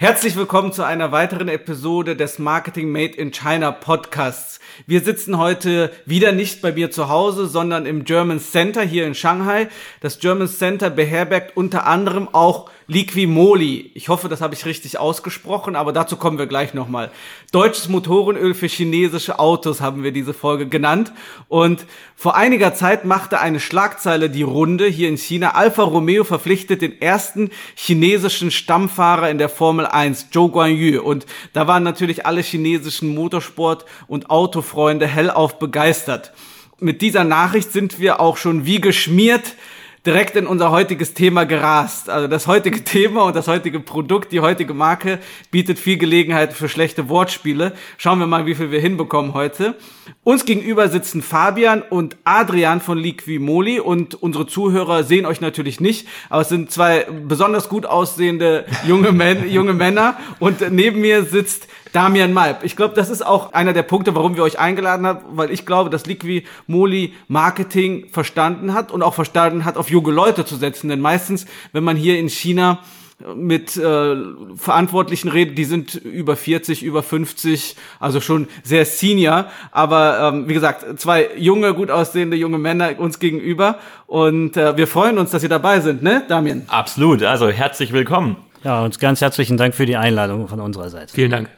Herzlich willkommen zu einer weiteren Episode des Marketing Made in China Podcasts. Wir sitzen heute wieder nicht bei mir zu Hause, sondern im German Center hier in Shanghai. Das German Center beherbergt unter anderem auch Liquimoli. Ich hoffe, das habe ich richtig ausgesprochen, aber dazu kommen wir gleich nochmal. Deutsches Motorenöl für chinesische Autos haben wir diese Folge genannt. Und vor einiger Zeit machte eine Schlagzeile die Runde hier in China. Alfa Romeo verpflichtet den ersten chinesischen Stammfahrer in der Formel 1, Zhou Guanyu. Und da waren natürlich alle chinesischen Motorsport- und Autofreunde hellauf begeistert. Mit dieser Nachricht sind wir auch schon wie geschmiert direkt in unser heutiges Thema gerast. Also das heutige Thema und das heutige Produkt, die heutige Marke bietet viel Gelegenheit für schlechte Wortspiele. Schauen wir mal, wie viel wir hinbekommen heute. Uns gegenüber sitzen Fabian und Adrian von Liquimoli und unsere Zuhörer sehen euch natürlich nicht, aber es sind zwei besonders gut aussehende junge, Män junge Männer und neben mir sitzt Damian Malb. Ich glaube, das ist auch einer der Punkte, warum wir euch eingeladen haben, weil ich glaube, dass Liqui Moli Marketing verstanden hat und auch verstanden hat, auf junge Leute zu setzen. Denn meistens, wenn man hier in China mit äh, Verantwortlichen redet, die sind über 40, über 50, also schon sehr senior. Aber ähm, wie gesagt, zwei junge, gut aussehende junge Männer uns gegenüber. Und äh, wir freuen uns, dass ihr dabei sind, ne, Damian? Absolut, also herzlich willkommen. Ja, und ganz herzlichen Dank für die Einladung von unserer Seite. Vielen Dank.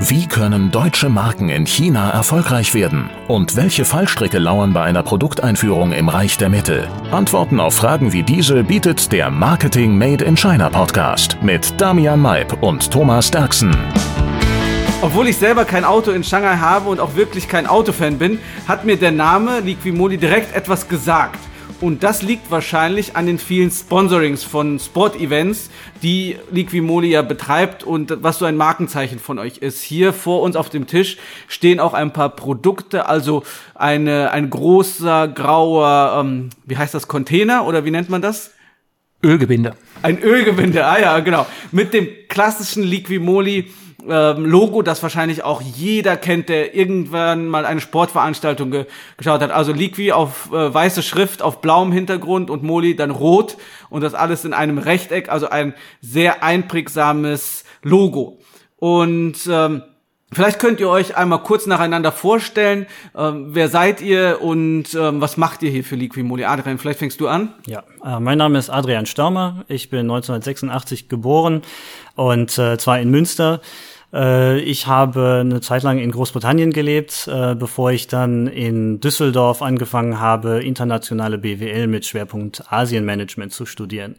Wie können deutsche Marken in China erfolgreich werden? Und welche Fallstricke lauern bei einer Produkteinführung im Reich der Mitte? Antworten auf Fragen wie diese bietet der Marketing Made in China Podcast mit Damian Maib und Thomas Derksen. Obwohl ich selber kein Auto in Shanghai habe und auch wirklich kein Autofan bin, hat mir der Name Liquimoli direkt etwas gesagt. Und das liegt wahrscheinlich an den vielen Sponsorings von Sport-Events, die Liquimoli ja betreibt und was so ein Markenzeichen von euch ist. Hier vor uns auf dem Tisch stehen auch ein paar Produkte, also eine, ein großer grauer, ähm, wie heißt das, Container oder wie nennt man das? Ölgebinde. Ein Ölgebinde, ah ja, genau. Mit dem klassischen Liquimoli ähm, Logo, das wahrscheinlich auch jeder kennt, der irgendwann mal eine Sportveranstaltung ge geschaut hat. Also Liqui auf äh, weiße Schrift auf blauem Hintergrund und Moli dann rot und das alles in einem Rechteck, also ein sehr einprägsames Logo. Und ähm, Vielleicht könnt ihr euch einmal kurz nacheinander vorstellen, ähm, wer seid ihr und ähm, was macht ihr hier für Liquimoli? Adrian, vielleicht fängst du an. Ja, äh, mein Name ist Adrian Staumer, ich bin 1986 geboren und äh, zwar in Münster. Äh, ich habe eine Zeit lang in Großbritannien gelebt, äh, bevor ich dann in Düsseldorf angefangen habe, internationale BWL mit Schwerpunkt Asienmanagement zu studieren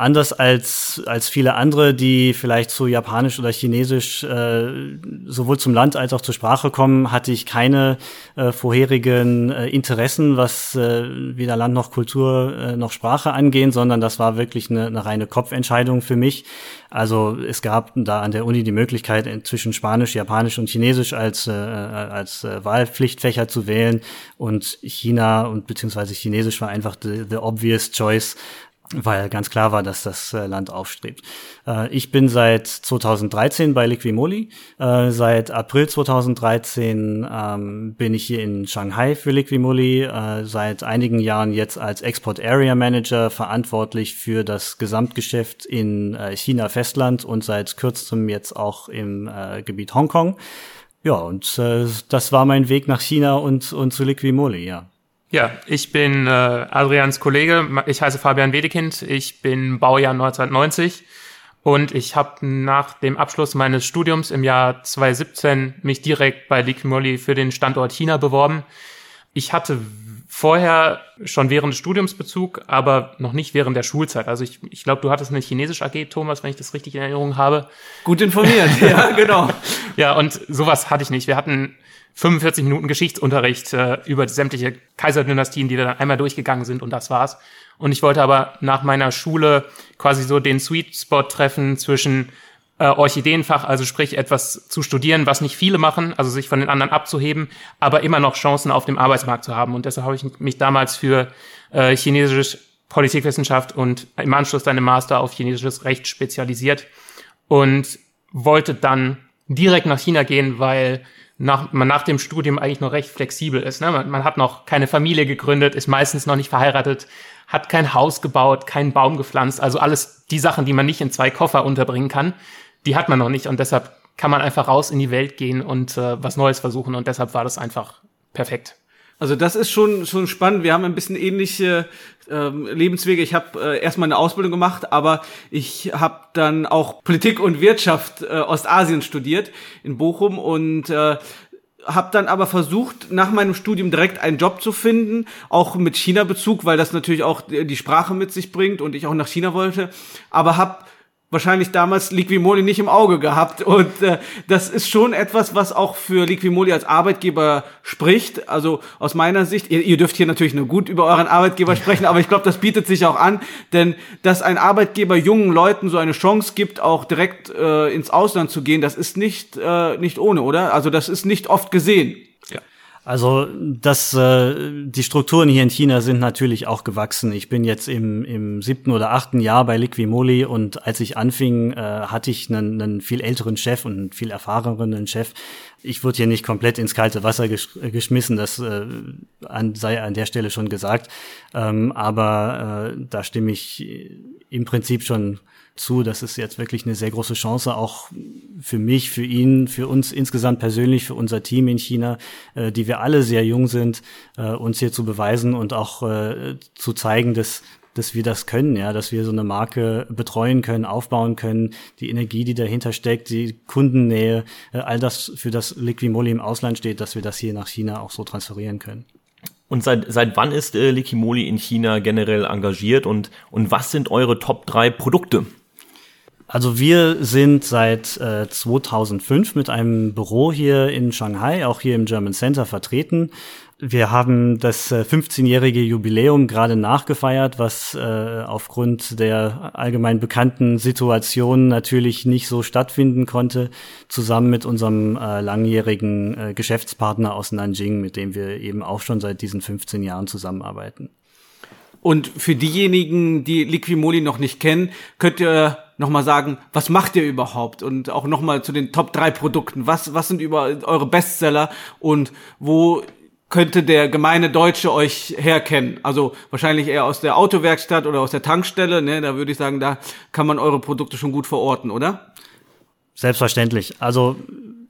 anders als, als viele andere, die vielleicht zu Japanisch oder Chinesisch äh, sowohl zum Land als auch zur Sprache kommen, hatte ich keine äh, vorherigen äh, Interessen, was äh, weder Land noch Kultur äh, noch Sprache angehen, sondern das war wirklich eine, eine reine Kopfentscheidung für mich. Also es gab da an der Uni die Möglichkeit, zwischen Spanisch, Japanisch und Chinesisch als, äh, als äh, Wahlpflichtfächer zu wählen. Und China und beziehungsweise Chinesisch war einfach the, the obvious choice, weil ganz klar war, dass das äh, Land aufstrebt. Äh, ich bin seit 2013 bei Liquimoli. Äh, seit April 2013 ähm, bin ich hier in Shanghai für Liquimoli. seit einigen Jahren jetzt als Export Area Manager verantwortlich für das Gesamtgeschäft in China Festland und seit kürzestem jetzt auch im Gebiet Hongkong. Ja, und das war mein Weg nach China und, und zu Liquimoli, ja. Ja, ich bin äh, Adrians Kollege. Ich heiße Fabian Wedekind. Ich bin Baujahr 1990 und ich habe nach dem Abschluss meines Studiums im Jahr 2017 mich direkt bei Liquimoli für den Standort China beworben. Ich hatte vorher schon während des Studiums Bezug, aber noch nicht während der Schulzeit. Also ich, ich glaube, du hattest eine Chinesisch AG, Thomas, wenn ich das richtig in Erinnerung habe. Gut informiert, ja, genau. ja, und sowas hatte ich nicht. Wir hatten 45 Minuten Geschichtsunterricht äh, über sämtliche Kaiserdynastien, die da dann einmal durchgegangen sind und das war's. Und ich wollte aber nach meiner Schule quasi so den Sweet Spot treffen zwischen äh, Orchideenfach, also sprich etwas zu studieren, was nicht viele machen, also sich von den anderen abzuheben, aber immer noch Chancen auf dem Arbeitsmarkt zu haben. Und deshalb habe ich mich damals für äh, chinesische Politikwissenschaft und im Anschluss dann im Master auf chinesisches Recht spezialisiert und wollte dann direkt nach China gehen, weil nach, man nach dem Studium eigentlich noch recht flexibel ist. Ne? Man, man hat noch keine Familie gegründet, ist meistens noch nicht verheiratet, hat kein Haus gebaut, keinen Baum gepflanzt, also alles die Sachen, die man nicht in zwei Koffer unterbringen kann. Die hat man noch nicht und deshalb kann man einfach raus in die Welt gehen und äh, was Neues versuchen und deshalb war das einfach perfekt. Also das ist schon schon spannend. Wir haben ein bisschen ähnliche ähm, Lebenswege. Ich habe äh, erstmal eine Ausbildung gemacht, aber ich habe dann auch Politik und Wirtschaft äh, Ostasien studiert in Bochum und äh, habe dann aber versucht, nach meinem Studium direkt einen Job zu finden, auch mit China-Bezug, weil das natürlich auch die Sprache mit sich bringt und ich auch nach China wollte. Aber habe wahrscheinlich damals Liquimoli nicht im Auge gehabt. Und äh, das ist schon etwas, was auch für Liquimoli als Arbeitgeber spricht. Also aus meiner Sicht, ihr, ihr dürft hier natürlich nur gut über euren Arbeitgeber sprechen, aber ich glaube, das bietet sich auch an, denn dass ein Arbeitgeber jungen Leuten so eine Chance gibt, auch direkt äh, ins Ausland zu gehen, das ist nicht, äh, nicht ohne, oder? Also das ist nicht oft gesehen. Also das, äh, die Strukturen hier in China sind natürlich auch gewachsen. Ich bin jetzt im, im siebten oder achten Jahr bei Liquimoli und als ich anfing, äh, hatte ich einen, einen viel älteren Chef und einen viel erfahreneren Chef. Ich wurde hier nicht komplett ins kalte Wasser gesch geschmissen, das äh, an, sei an der Stelle schon gesagt. Ähm, aber äh, da stimme ich im Prinzip schon zu. Das ist jetzt wirklich eine sehr große Chance, auch für mich, für ihn, für uns insgesamt persönlich, für unser Team in China, äh, die wir alle sehr jung sind, äh, uns hier zu beweisen und auch äh, zu zeigen, dass dass wir das können, ja, dass wir so eine Marke betreuen können, aufbauen können, die Energie, die dahinter steckt, die Kundennähe, äh, all das, für das Liquimoli im Ausland steht, dass wir das hier nach China auch so transferieren können. Und seit, seit wann ist äh, Liquimoli in China generell engagiert und, und was sind eure Top 3 Produkte? Also wir sind seit äh, 2005 mit einem Büro hier in Shanghai, auch hier im German Center vertreten. Wir haben das äh, 15-jährige Jubiläum gerade nachgefeiert, was äh, aufgrund der allgemein bekannten Situation natürlich nicht so stattfinden konnte, zusammen mit unserem äh, langjährigen äh, Geschäftspartner aus Nanjing, mit dem wir eben auch schon seit diesen 15 Jahren zusammenarbeiten. Und für diejenigen, die Liquimoli noch nicht kennen, könnt ihr nochmal sagen, was macht ihr überhaupt? Und auch nochmal zu den Top 3 Produkten. Was, was sind über eure Bestseller und wo könnte der gemeine Deutsche euch herkennen? Also wahrscheinlich eher aus der Autowerkstatt oder aus der Tankstelle. Ne? Da würde ich sagen, da kann man eure Produkte schon gut verorten, oder? Selbstverständlich. Also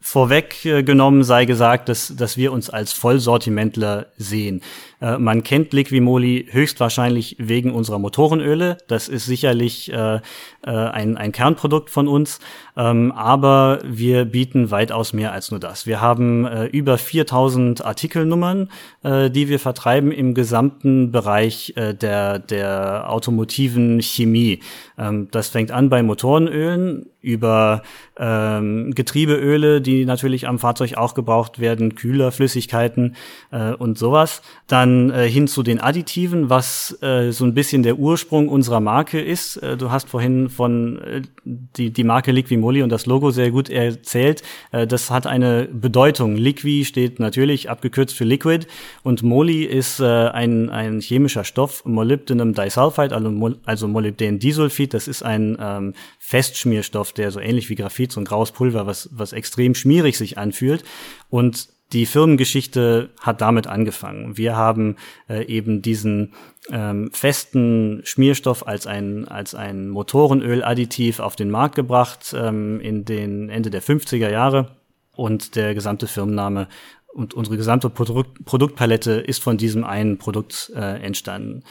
vorweggenommen sei gesagt, dass, dass wir uns als Vollsortimentler sehen. Äh, man kennt Liquimoli höchstwahrscheinlich wegen unserer Motorenöle. Das ist sicherlich äh, äh, ein, ein Kernprodukt von uns. Ähm, aber wir bieten weitaus mehr als nur das. Wir haben äh, über 4000 Artikelnummern, äh, die wir vertreiben im gesamten Bereich äh, der, der automotiven Chemie. Ähm, das fängt an bei Motorenölen über ähm, Getriebeöle, die natürlich am Fahrzeug auch gebraucht werden, Kühlerflüssigkeiten äh, und sowas. Dann äh, hin zu den Additiven, was äh, so ein bisschen der Ursprung unserer Marke ist. Äh, du hast vorhin von äh, die, die Marke Liquimoli und das Logo sehr gut erzählt. Äh, das hat eine Bedeutung. Liqui steht natürlich abgekürzt für Liquid und Moli ist äh, ein, ein chemischer Stoff, Molybdenum Disulfide, also, also Molybden-Disulfid. Das ist ein ähm, Festschmierstoff, der so ähnlich wie Graphit, so ein graues Pulver, was, was extrem schmierig sich anfühlt. Und die Firmengeschichte hat damit angefangen. Wir haben äh, eben diesen ähm, festen Schmierstoff als ein, als ein Motorenöladditiv auf den Markt gebracht ähm, in den Ende der 50er Jahre und der gesamte Firmenname und unsere gesamte Produkt Produktpalette ist von diesem einen Produkt äh, entstanden.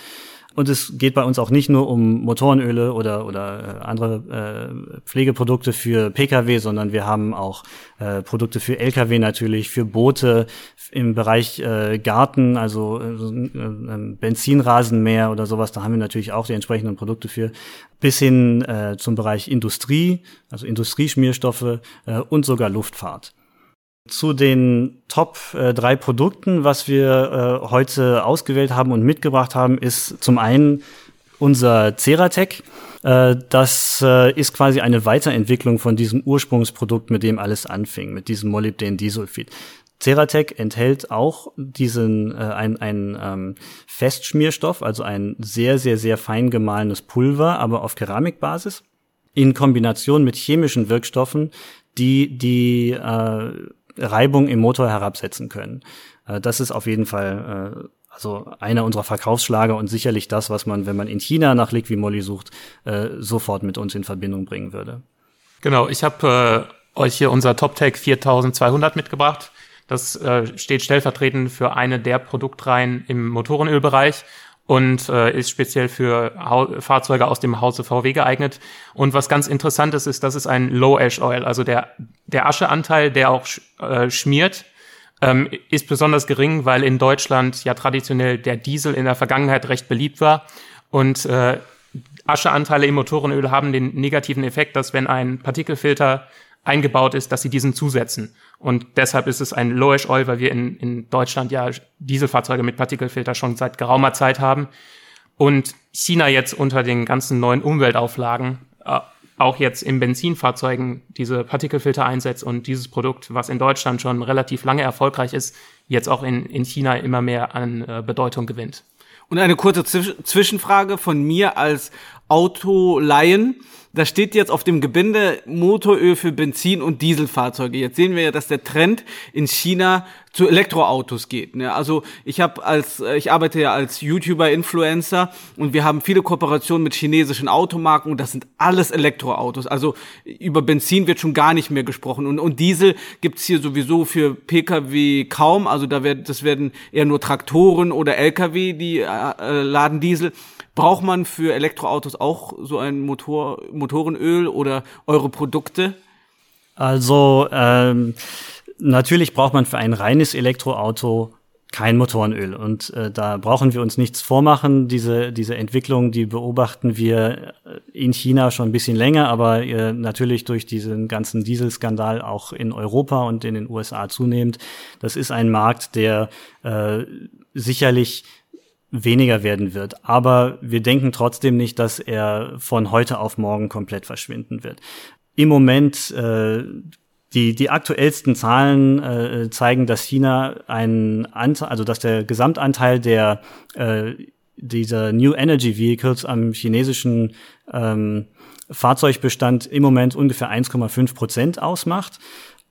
Und es geht bei uns auch nicht nur um Motorenöle oder, oder äh, andere äh, Pflegeprodukte für Pkw, sondern wir haben auch äh, Produkte für Lkw natürlich, für Boote im Bereich äh, Garten, also äh, äh, Benzinrasenmäher oder sowas. Da haben wir natürlich auch die entsprechenden Produkte für. Bis hin äh, zum Bereich Industrie, also Industrieschmierstoffe äh, und sogar Luftfahrt zu den Top äh, drei Produkten, was wir äh, heute ausgewählt haben und mitgebracht haben, ist zum einen unser Ceratec. Äh, das äh, ist quasi eine Weiterentwicklung von diesem Ursprungsprodukt, mit dem alles anfing, mit diesem Molybden-Disulfid. Ceratec enthält auch diesen äh, ein, ein ähm, Festschmierstoff, also ein sehr sehr sehr fein gemahlenes Pulver, aber auf Keramikbasis in Kombination mit chemischen Wirkstoffen, die die äh, Reibung im Motor herabsetzen können. Äh, das ist auf jeden Fall äh, also einer unserer Verkaufsschlager und sicherlich das, was man, wenn man in China nach Liquimolli sucht, äh, sofort mit uns in Verbindung bringen würde. Genau, ich habe äh, euch hier unser TopTech 4200 mitgebracht. Das äh, steht stellvertretend für eine der Produktreihen im Motorenölbereich und äh, ist speziell für Hau Fahrzeuge aus dem Hause VW geeignet. Und was ganz interessant ist, ist, das ist ein Low Ash Oil, also der, der Ascheanteil, der auch sch äh, schmiert, ähm, ist besonders gering, weil in Deutschland ja traditionell der Diesel in der Vergangenheit recht beliebt war. Und äh, Ascheanteile im Motorenöl haben den negativen Effekt, dass wenn ein Partikelfilter eingebaut ist, dass sie diesen zusetzen. Und deshalb ist es ein Lowish Oil, weil wir in, in Deutschland ja Dieselfahrzeuge mit Partikelfilter schon seit geraumer Zeit haben. Und China jetzt unter den ganzen neuen Umweltauflagen äh, auch jetzt in Benzinfahrzeugen diese Partikelfilter einsetzt und dieses Produkt, was in Deutschland schon relativ lange erfolgreich ist, jetzt auch in, in China immer mehr an äh, Bedeutung gewinnt. Und eine kurze Zwischenfrage von mir als Autolaien da steht jetzt auf dem Gebinde Motoröl für Benzin- und Dieselfahrzeuge. Jetzt sehen wir ja, dass der Trend in China zu Elektroautos geht. Ne? Also ich habe als äh, ich arbeite ja als YouTuber, Influencer und wir haben viele Kooperationen mit chinesischen Automarken und das sind alles Elektroautos. Also über Benzin wird schon gar nicht mehr gesprochen und, und Diesel gibt's hier sowieso für Pkw kaum. Also da wird das werden eher nur Traktoren oder Lkw, die äh, äh, laden Diesel. Braucht man für Elektroautos auch so ein Motor, Motorenöl oder eure Produkte? Also ähm, natürlich braucht man für ein reines Elektroauto kein Motorenöl. Und äh, da brauchen wir uns nichts vormachen. Diese, diese Entwicklung, die beobachten wir in China schon ein bisschen länger, aber äh, natürlich durch diesen ganzen Dieselskandal auch in Europa und in den USA zunehmend. Das ist ein Markt, der äh, sicherlich weniger werden wird. Aber wir denken trotzdem nicht, dass er von heute auf morgen komplett verschwinden wird. Im Moment äh, die, die aktuellsten Zahlen äh, zeigen, dass China einen Anteil, also dass der Gesamtanteil der äh, dieser New Energy Vehicles am chinesischen ähm, Fahrzeugbestand im Moment ungefähr 1,5 Prozent ausmacht.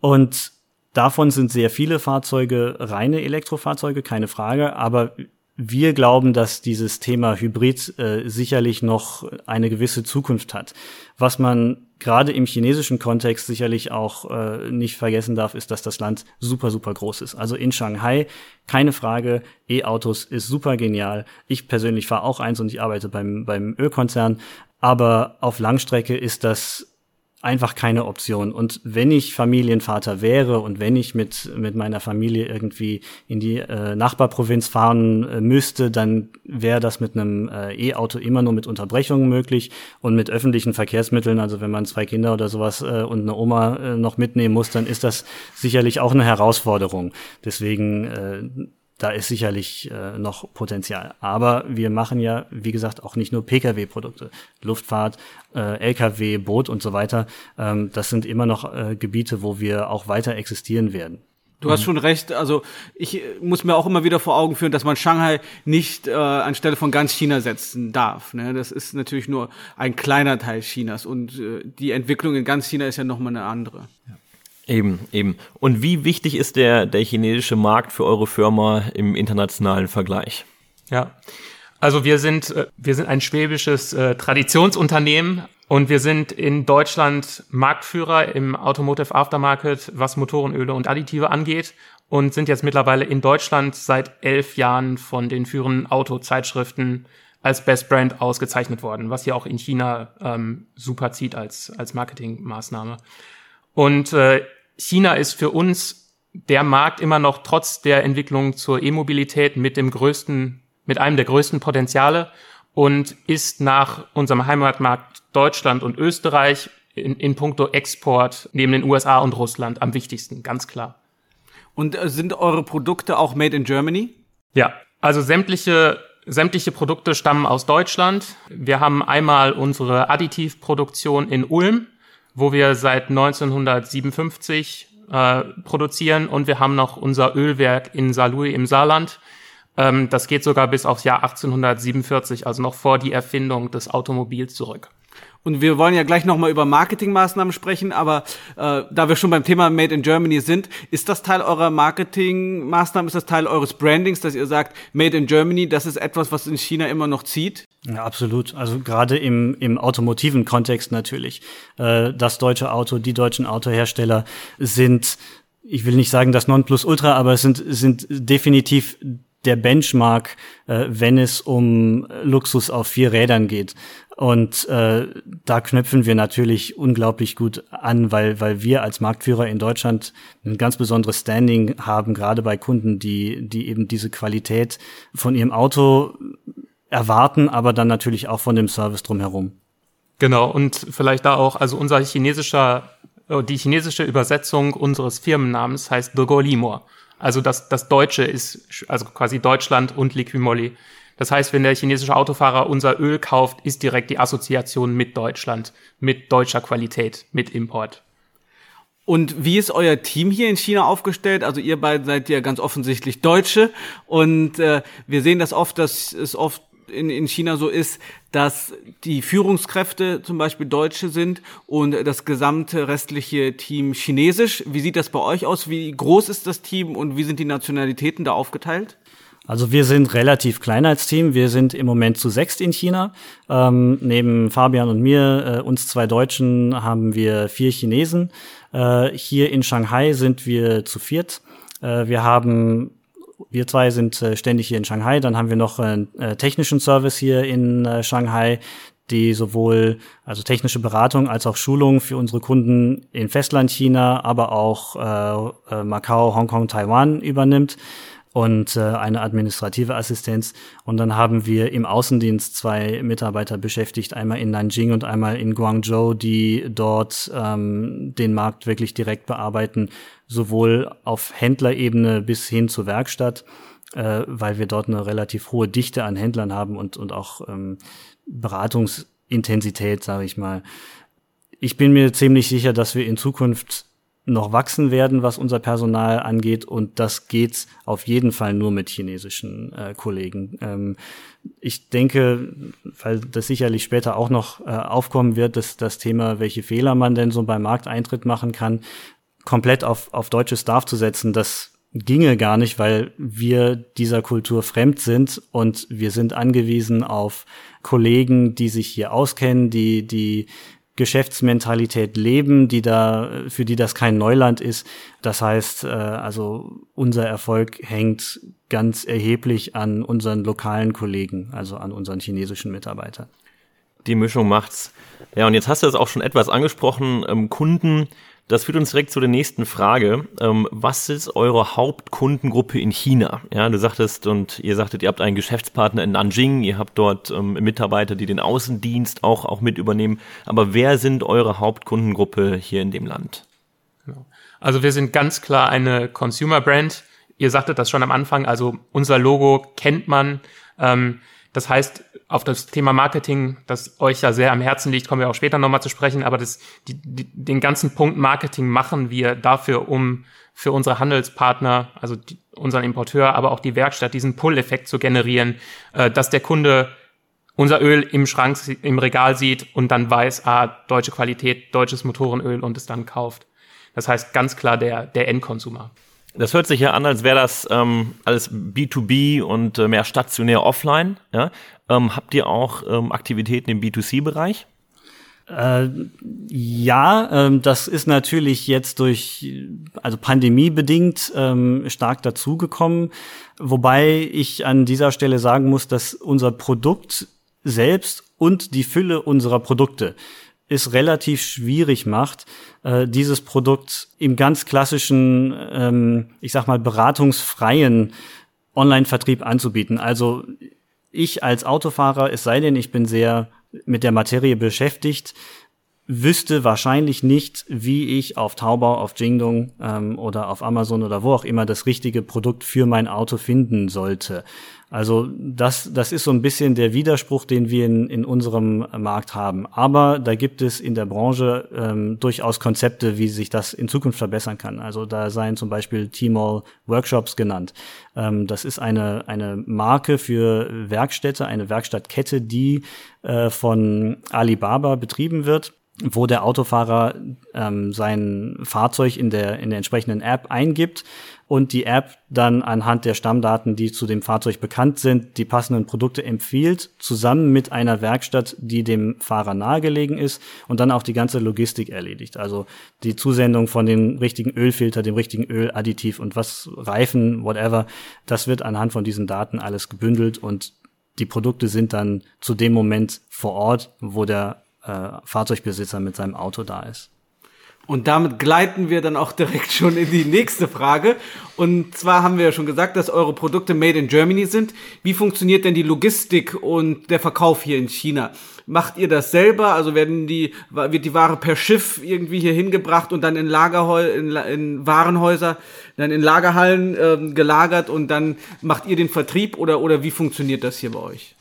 Und davon sind sehr viele Fahrzeuge reine Elektrofahrzeuge, keine Frage. Aber wir glauben, dass dieses Thema Hybrid äh, sicherlich noch eine gewisse Zukunft hat. Was man gerade im chinesischen Kontext sicherlich auch äh, nicht vergessen darf, ist, dass das Land super, super groß ist. Also in Shanghai, keine Frage, E-Autos ist super genial. Ich persönlich fahre auch eins und ich arbeite beim, beim Ölkonzern. Aber auf Langstrecke ist das einfach keine Option. Und wenn ich Familienvater wäre und wenn ich mit, mit meiner Familie irgendwie in die äh, Nachbarprovinz fahren äh, müsste, dann wäre das mit einem äh, E-Auto immer nur mit Unterbrechungen möglich und mit öffentlichen Verkehrsmitteln. Also wenn man zwei Kinder oder sowas äh, und eine Oma äh, noch mitnehmen muss, dann ist das sicherlich auch eine Herausforderung. Deswegen äh, da ist sicherlich äh, noch Potenzial. Aber wir machen ja, wie gesagt, auch nicht nur Pkw-Produkte. Luftfahrt, äh, Lkw, Boot und so weiter. Ähm, das sind immer noch äh, Gebiete, wo wir auch weiter existieren werden. Du hast mhm. schon recht. Also ich muss mir auch immer wieder vor Augen führen, dass man Shanghai nicht äh, anstelle von ganz China setzen darf. Ne? Das ist natürlich nur ein kleiner Teil Chinas und äh, die Entwicklung in ganz China ist ja nochmal eine andere. Ja. Eben, eben. Und wie wichtig ist der, der chinesische Markt für eure Firma im internationalen Vergleich? Ja, also wir sind, äh, wir sind ein schwäbisches äh, Traditionsunternehmen und wir sind in Deutschland Marktführer im Automotive Aftermarket, was Motorenöle und Additive angeht und sind jetzt mittlerweile in Deutschland seit elf Jahren von den führenden Autozeitschriften als Best Brand ausgezeichnet worden, was ja auch in China ähm, super zieht als, als Marketingmaßnahme. Und äh, China ist für uns der Markt immer noch trotz der Entwicklung zur E-Mobilität mit dem größten, mit einem der größten Potenziale und ist nach unserem Heimatmarkt Deutschland und Österreich in, in puncto Export neben den USA und Russland am wichtigsten, ganz klar. Und äh, sind eure Produkte auch made in Germany? Ja, also sämtliche Sämtliche Produkte stammen aus Deutschland. Wir haben einmal unsere Additivproduktion in Ulm wo wir seit 1957 äh, produzieren und wir haben noch unser Ölwerk in Saarlouis im Saarland. Ähm, das geht sogar bis aufs Jahr 1847, also noch vor die Erfindung des Automobils zurück. Und wir wollen ja gleich nochmal über Marketingmaßnahmen sprechen, aber äh, da wir schon beim Thema Made in Germany sind, ist das Teil eurer Marketingmaßnahmen, ist das Teil eures Brandings, dass ihr sagt, Made in Germany, das ist etwas, was in China immer noch zieht? Ja, absolut. Also gerade im, im automotiven Kontext natürlich. Äh, das deutsche Auto, die deutschen Autohersteller sind, ich will nicht sagen das Nonplusultra, aber es sind, sind definitiv der Benchmark, äh, wenn es um Luxus auf vier Rädern geht. Und äh, da knüpfen wir natürlich unglaublich gut an, weil, weil wir als Marktführer in Deutschland ein ganz besonderes Standing haben, gerade bei Kunden, die, die eben diese Qualität von ihrem Auto erwarten, aber dann natürlich auch von dem Service drumherum. Genau, und vielleicht da auch, also unser chinesischer, äh, die chinesische Übersetzung unseres Firmennamens heißt The Golimor. Also das, das Deutsche ist also quasi Deutschland und Liquimolli. Das heißt, wenn der chinesische Autofahrer unser Öl kauft, ist direkt die Assoziation mit Deutschland, mit deutscher Qualität, mit Import. Und wie ist euer Team hier in China aufgestellt? Also ihr beiden seid ja ganz offensichtlich Deutsche und äh, wir sehen das oft, dass es oft in, in China so ist, dass die Führungskräfte zum Beispiel Deutsche sind und das gesamte restliche Team Chinesisch. Wie sieht das bei euch aus? Wie groß ist das Team und wie sind die Nationalitäten da aufgeteilt? Also wir sind relativ klein als Team. Wir sind im Moment zu sechst in China. Ähm, neben Fabian und mir, äh, uns zwei Deutschen, haben wir vier Chinesen. Äh, hier in Shanghai sind wir zu viert. Äh, wir haben wir zwei sind äh, ständig hier in Shanghai. Dann haben wir noch einen äh, technischen Service hier in äh, Shanghai, die sowohl also technische Beratung als auch Schulung für unsere Kunden in Festland China, aber auch äh, Macau, Hongkong, Taiwan übernimmt und äh, eine administrative Assistenz. Und dann haben wir im Außendienst zwei Mitarbeiter beschäftigt, einmal in Nanjing und einmal in Guangzhou, die dort ähm, den Markt wirklich direkt bearbeiten, sowohl auf Händlerebene bis hin zur Werkstatt, äh, weil wir dort eine relativ hohe Dichte an Händlern haben und, und auch ähm, Beratungsintensität, sage ich mal. Ich bin mir ziemlich sicher, dass wir in Zukunft noch wachsen werden, was unser Personal angeht. Und das geht auf jeden Fall nur mit chinesischen äh, Kollegen. Ähm, ich denke, weil das sicherlich später auch noch äh, aufkommen wird, dass das Thema, welche Fehler man denn so beim Markteintritt machen kann, komplett auf, auf deutsches Staff zu setzen, das ginge gar nicht, weil wir dieser Kultur fremd sind und wir sind angewiesen auf Kollegen, die sich hier auskennen, die, die Geschäftsmentalität leben, die da, für die das kein Neuland ist. Das heißt, äh, also unser Erfolg hängt ganz erheblich an unseren lokalen Kollegen, also an unseren chinesischen Mitarbeitern. Die Mischung macht's. Ja, und jetzt hast du es auch schon etwas angesprochen, ähm, Kunden das führt uns direkt zu der nächsten Frage. Ähm, was ist eure Hauptkundengruppe in China? Ja, du sagtest und ihr sagtet, ihr habt einen Geschäftspartner in Nanjing, ihr habt dort ähm, Mitarbeiter, die den Außendienst auch, auch mit übernehmen. Aber wer sind eure Hauptkundengruppe hier in dem Land? Genau. Also wir sind ganz klar eine Consumer Brand. Ihr sagtet das schon am Anfang, also unser Logo kennt man. Ähm, das heißt, auf das Thema Marketing, das euch ja sehr am Herzen liegt, kommen wir auch später nochmal zu sprechen, aber das, die, die, den ganzen Punkt Marketing machen wir dafür, um für unsere Handelspartner, also die, unseren Importeur, aber auch die Werkstatt, diesen Pull-Effekt zu generieren, äh, dass der Kunde unser Öl im Schrank, im Regal sieht und dann weiß, ah, deutsche Qualität, deutsches Motorenöl und es dann kauft. Das heißt ganz klar der, der Endkonsumer. Das hört sich ja an, als wäre das ähm, alles B2B und äh, mehr stationär offline. Ja? Ähm, habt ihr auch ähm, Aktivitäten im B2C-Bereich? Äh, ja, ähm, das ist natürlich jetzt durch, also Pandemie bedingt ähm, stark dazugekommen. Wobei ich an dieser Stelle sagen muss, dass unser Produkt selbst und die Fülle unserer Produkte es relativ schwierig macht, äh, dieses Produkt im ganz klassischen, ähm, ich sag mal, beratungsfreien Online-Vertrieb anzubieten. Also ich als Autofahrer, es sei denn, ich bin sehr mit der Materie beschäftigt, wüsste wahrscheinlich nicht, wie ich auf Taobao, auf Jingdong ähm, oder auf Amazon oder wo auch immer das richtige Produkt für mein Auto finden sollte. Also das, das ist so ein bisschen der Widerspruch, den wir in, in unserem Markt haben. Aber da gibt es in der Branche ähm, durchaus Konzepte, wie sich das in Zukunft verbessern kann. Also da seien zum Beispiel T-Mall Workshops genannt. Ähm, das ist eine, eine Marke für Werkstätte, eine Werkstattkette, die äh, von Alibaba betrieben wird wo der Autofahrer ähm, sein Fahrzeug in der, in der entsprechenden App eingibt und die App dann anhand der Stammdaten, die zu dem Fahrzeug bekannt sind, die passenden Produkte empfiehlt, zusammen mit einer Werkstatt, die dem Fahrer nahegelegen ist und dann auch die ganze Logistik erledigt. Also die Zusendung von dem richtigen Ölfilter, dem richtigen Öladditiv und was Reifen, whatever, das wird anhand von diesen Daten alles gebündelt und die Produkte sind dann zu dem Moment vor Ort, wo der äh, Fahrzeugbesitzer mit seinem Auto da ist. Und damit gleiten wir dann auch direkt schon in die nächste Frage. Und zwar haben wir ja schon gesagt, dass eure Produkte made in Germany sind. Wie funktioniert denn die Logistik und der Verkauf hier in China? Macht ihr das selber? Also werden die, wird die Ware per Schiff irgendwie hier hingebracht und dann in Lagerhäu in, in Warenhäuser, dann in Lagerhallen ähm, gelagert und dann macht ihr den Vertrieb oder, oder wie funktioniert das hier bei euch?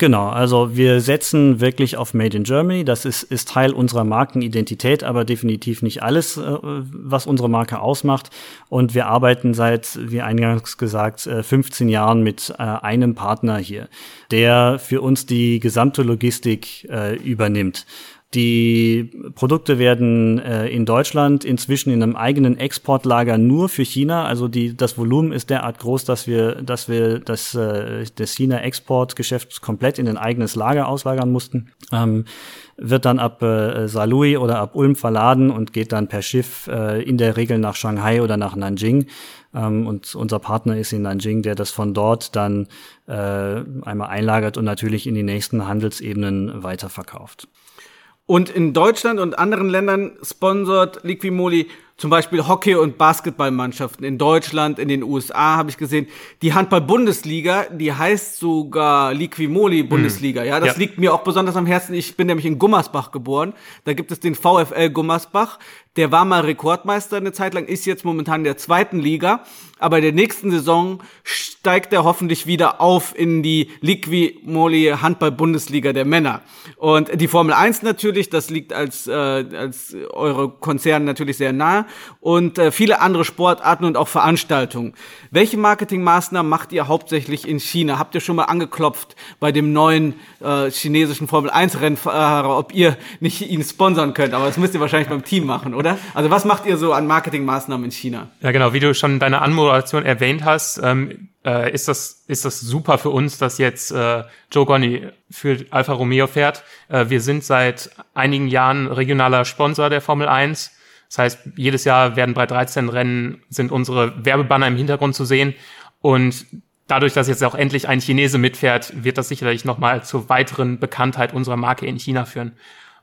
Genau, also wir setzen wirklich auf Made in Germany. Das ist, ist Teil unserer Markenidentität, aber definitiv nicht alles, äh, was unsere Marke ausmacht. Und wir arbeiten seit, wie eingangs gesagt, 15 äh, Jahren mit äh, einem Partner hier, der für uns die gesamte Logistik übernimmt. Die Produkte werden äh, in Deutschland inzwischen in einem eigenen Exportlager nur für China. Also die, das Volumen ist derart groß, dass wir, dass wir das, äh, das China-Exportgeschäft komplett in ein eigenes Lager auslagern mussten. Ähm, wird dann ab äh, Saarlouis oder ab Ulm verladen und geht dann per Schiff äh, in der Regel nach Shanghai oder nach Nanjing. Ähm, und unser Partner ist in Nanjing, der das von dort dann äh, einmal einlagert und natürlich in die nächsten Handelsebenen weiterverkauft. Und in Deutschland und anderen Ländern sponsort Liquimoli zum Beispiel Hockey- und Basketballmannschaften. In Deutschland, in den USA habe ich gesehen. Die Handball-Bundesliga, die heißt sogar Liquimoli-Bundesliga. Ja, das ja. liegt mir auch besonders am Herzen. Ich bin nämlich in Gummersbach geboren. Da gibt es den VfL Gummersbach. Der war mal Rekordmeister eine Zeit lang, ist jetzt momentan in der zweiten Liga. Aber in der nächsten Saison steigt er hoffentlich wieder auf in die Liqui Moly Handball-Bundesliga der Männer. Und die Formel 1 natürlich, das liegt als, äh, als eure Konzern natürlich sehr nahe. Und äh, viele andere Sportarten und auch Veranstaltungen. Welche Marketingmaßnahmen macht ihr hauptsächlich in China? Habt ihr schon mal angeklopft bei dem neuen äh, chinesischen Formel 1 Rennfahrer, ob ihr nicht ihn sponsern könnt? Aber das müsst ihr wahrscheinlich beim Team machen, oder? Also was macht ihr so an Marketingmaßnahmen in China? Ja, genau, wie du schon deine Anmoderation erwähnt hast, ähm, äh, ist das ist das super für uns, dass jetzt äh, Joe Gonni für Alfa Romeo fährt. Äh, wir sind seit einigen Jahren regionaler Sponsor der Formel 1. Das heißt, jedes Jahr werden bei 13 Rennen sind unsere Werbebanner im Hintergrund zu sehen und dadurch, dass jetzt auch endlich ein Chinese mitfährt, wird das sicherlich nochmal zur weiteren Bekanntheit unserer Marke in China führen.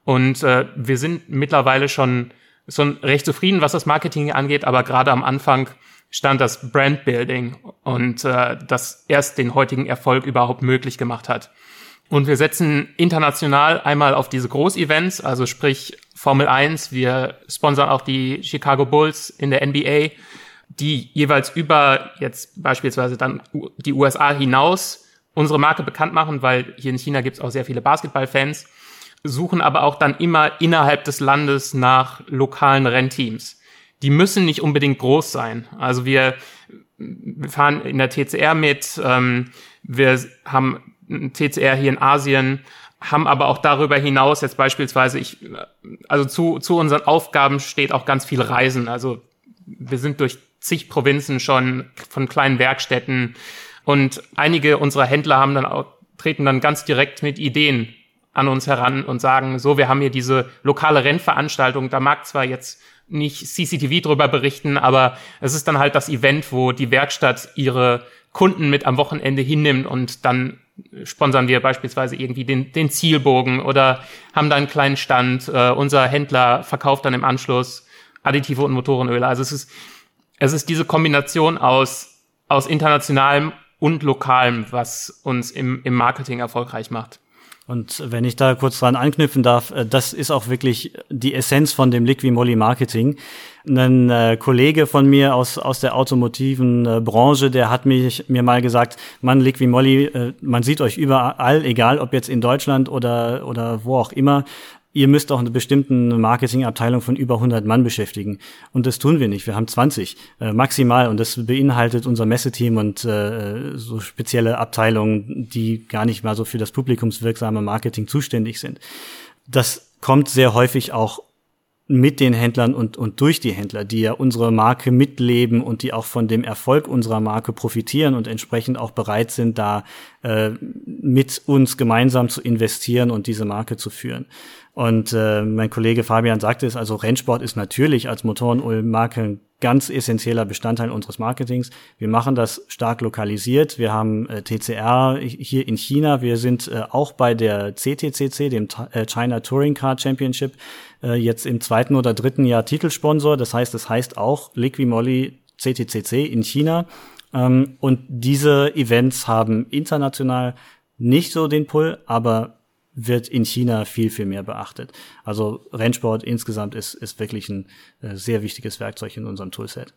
Und äh, wir sind mittlerweile schon schon recht zufrieden, was das Marketing angeht, aber gerade am Anfang stand das Brandbuilding und äh, das erst den heutigen Erfolg überhaupt möglich gemacht hat. Und wir setzen international einmal auf diese Großevents, also sprich Formel 1, wir sponsern auch die Chicago Bulls in der NBA, die jeweils über jetzt beispielsweise dann die USA hinaus unsere Marke bekannt machen, weil hier in China gibt es auch sehr viele Basketballfans suchen aber auch dann immer innerhalb des Landes nach lokalen Rennteams. Die müssen nicht unbedingt groß sein. Also wir, fahren in der TCR mit, ähm, wir haben TCR hier in Asien, haben aber auch darüber hinaus jetzt beispielsweise, ich, also zu, zu unseren Aufgaben steht auch ganz viel Reisen. Also wir sind durch zig Provinzen schon von kleinen Werkstätten und einige unserer Händler haben dann auch, treten dann ganz direkt mit Ideen an uns heran und sagen, so, wir haben hier diese lokale Rennveranstaltung, da mag zwar jetzt nicht CCTV drüber berichten, aber es ist dann halt das Event, wo die Werkstatt ihre Kunden mit am Wochenende hinnimmt und dann sponsern wir beispielsweise irgendwie den, den Zielbogen oder haben da einen kleinen Stand. Äh, unser Händler verkauft dann im Anschluss Additive und Motorenöle. Also es ist, es ist diese Kombination aus, aus internationalem und lokalem, was uns im, im Marketing erfolgreich macht. Und wenn ich da kurz dran anknüpfen darf, äh, das ist auch wirklich die Essenz von dem Liquimolli Marketing. Ein äh, Kollege von mir aus, aus der automotiven äh, Branche, der hat mich, mir mal gesagt, Mann, Liquimolli, äh, man sieht euch überall, egal ob jetzt in Deutschland oder, oder wo auch immer, ihr müsst auch eine bestimmte Marketingabteilung von über 100 Mann beschäftigen. Und das tun wir nicht. Wir haben 20 äh, maximal und das beinhaltet unser Messeteam und äh, so spezielle Abteilungen, die gar nicht mal so für das publikumswirksame Marketing zuständig sind. Das kommt sehr häufig auch mit den Händlern und, und durch die Händler, die ja unsere Marke mitleben und die auch von dem Erfolg unserer Marke profitieren und entsprechend auch bereit sind, da äh, mit uns gemeinsam zu investieren und diese Marke zu führen. Und äh, mein Kollege Fabian sagte es, also Rennsport ist natürlich als Motorenölmarke ein ganz essentieller Bestandteil unseres Marketings. Wir machen das stark lokalisiert. Wir haben äh, TCR hier in China. Wir sind äh, auch bei der CTCC, dem äh, China Touring Car Championship, äh, jetzt im zweiten oder dritten Jahr Titelsponsor. Das heißt, es heißt auch Liqui CTCC in China. Ähm, und diese Events haben international nicht so den Pull, aber wird in China viel, viel mehr beachtet. Also Rennsport insgesamt ist, ist wirklich ein äh, sehr wichtiges Werkzeug in unserem Toolset.